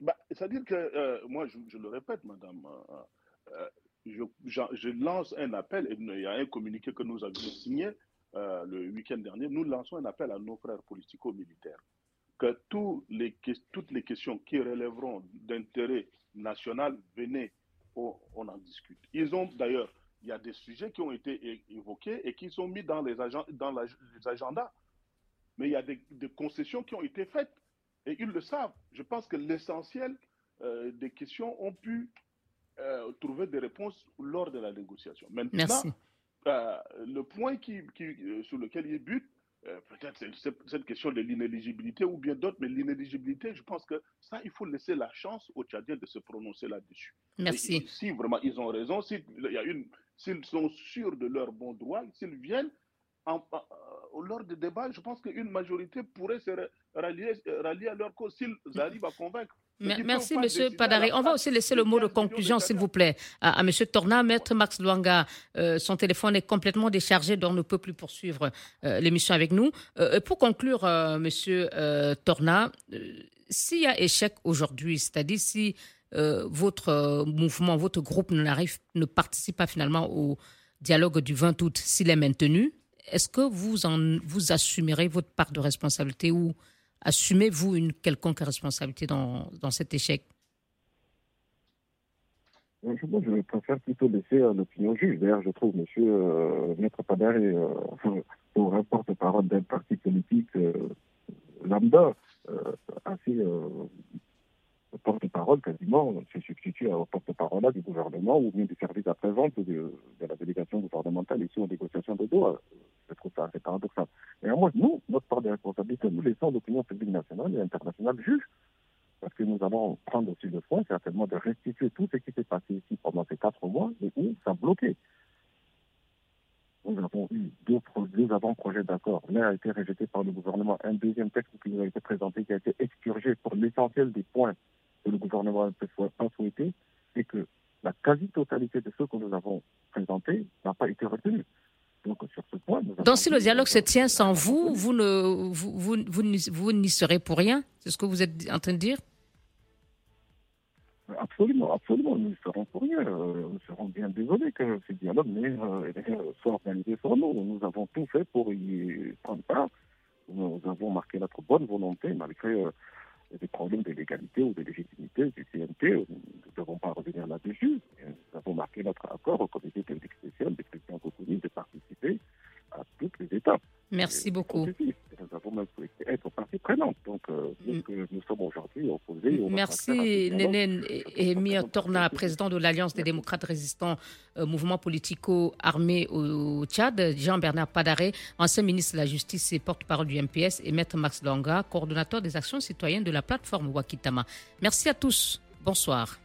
Bah, C'est-à-dire que, euh, moi, je, le répète, madame, euh, euh, je, lance un appel, et il y a un communiqué que nous avions signé le week-end dernier, nous lançons un appel à nos frères politico-militaires, que tous les, toutes les questions qui relèveront d'intérêt national venaient on, en discute. Ils ont d'ailleurs, il y a des sujets qui ont été évoqués et qui sont mis dans les, dans les agendas. Mais il y a des, concessions qui ont été faites et ils le savent. Je pense que l'essentiel euh, des questions ont pu euh, trouver des réponses lors de la négociation. Maintenant, euh, le point qui, sur lequel ils butent, euh, peut-être cette question de l'inéligibilité ou bien d'autres, mais l'inéligibilité, je pense que ça, il faut laisser la chance aux Tchadiens de se prononcer là-dessus. Merci. si vraiment ils ont raison, s'ils sont sûrs de leur bon droit, s'ils viennent en, lors des débats, je pense qu'une majorité pourrait se rallier, rallier à leur cause s'ils arrivent à convaincre. Merci, Monsieur Padari. On va aussi laisser le mot de conclusion, s'il vous plaît, à, M. Monsieur Torna. Maître Max Luanga, euh, son téléphone est complètement déchargé, donc ne peut plus poursuivre euh, l'émission avec nous. Euh, pour conclure, Monsieur Torna, s'il y a échec aujourd'hui, c'est-à-dire si votre mouvement, votre groupe n'arrive, ne participe pas finalement au dialogue du 20 août, s'il est maintenu, est-ce que vous, en, vous assumerez votre part de responsabilité ou assumez-vous une quelconque responsabilité dans, dans cet échec? Euh, je, préfère plutôt laisser euh, l'opinion juge. D'ailleurs, je trouve M. Euh, Maître Padar euh, pour un porte-parole d'un parti politique lambda assez porte-parole quasiment se substitue au porte-parole du gouvernement ou bien du service après-vente de, la délégation gouvernementale ici aux négociations de droit. Je trouve ça assez paradoxal. Et moi, nous, notre part de responsabilité, nous laissons l'opinion publique nationale et internationale juge. Parce que nous allons prendre aussi le soin, certainement, de restituer tout ce qui s'est passé ici pendant ces quatre mois et où ça a bloqué. Nous avons eu deux, deux avant-projets d'accord. L'un a été rejeté par le gouvernement. Un deuxième texte qui nous a été présenté, qui a été expurgé pour l'essentiel des points que le gouvernement n'a pas souhaité, c'est que la quasi-totalité de ceux que nous avons présentés n'a pas été retenue. Donc, sur ce point, Donc, si le dialogue se tient sans vous, vous ne vous, vous, vous, n'y serez pour rien C'est ce que vous êtes en train de dire? Absolument, absolument. Nous ne serons pour rien. Euh, nous serons bien désolés que ce dialogue euh, soit organisé sur nous. Nous avons tout fait pour y prendre part. Nous avons marqué notre bonne volonté malgré euh, des problèmes de légalité ou de légitimité du CNT. Nous ne devons pas revenir là-dessus. Nous avons marqué notre accord au comité technique spécial des chrétiens reconnus de participer à toutes les étapes. Merci beaucoup. Nous avons même souhaité être partie prenante. Donc, euh, mm. nous sommes aujourd'hui opposés. Merci, Nénène Emir Torna, président de l'Alliance des démocrates résistants, euh, mouvement politico-armé au Tchad, Jean-Bernard Padaré, ancien ministre de la Justice et porte-parole du MPS, et Maître Max Langa, coordonnateur des actions citoyennes de la plateforme Wakitama. Merci à tous. Bonsoir.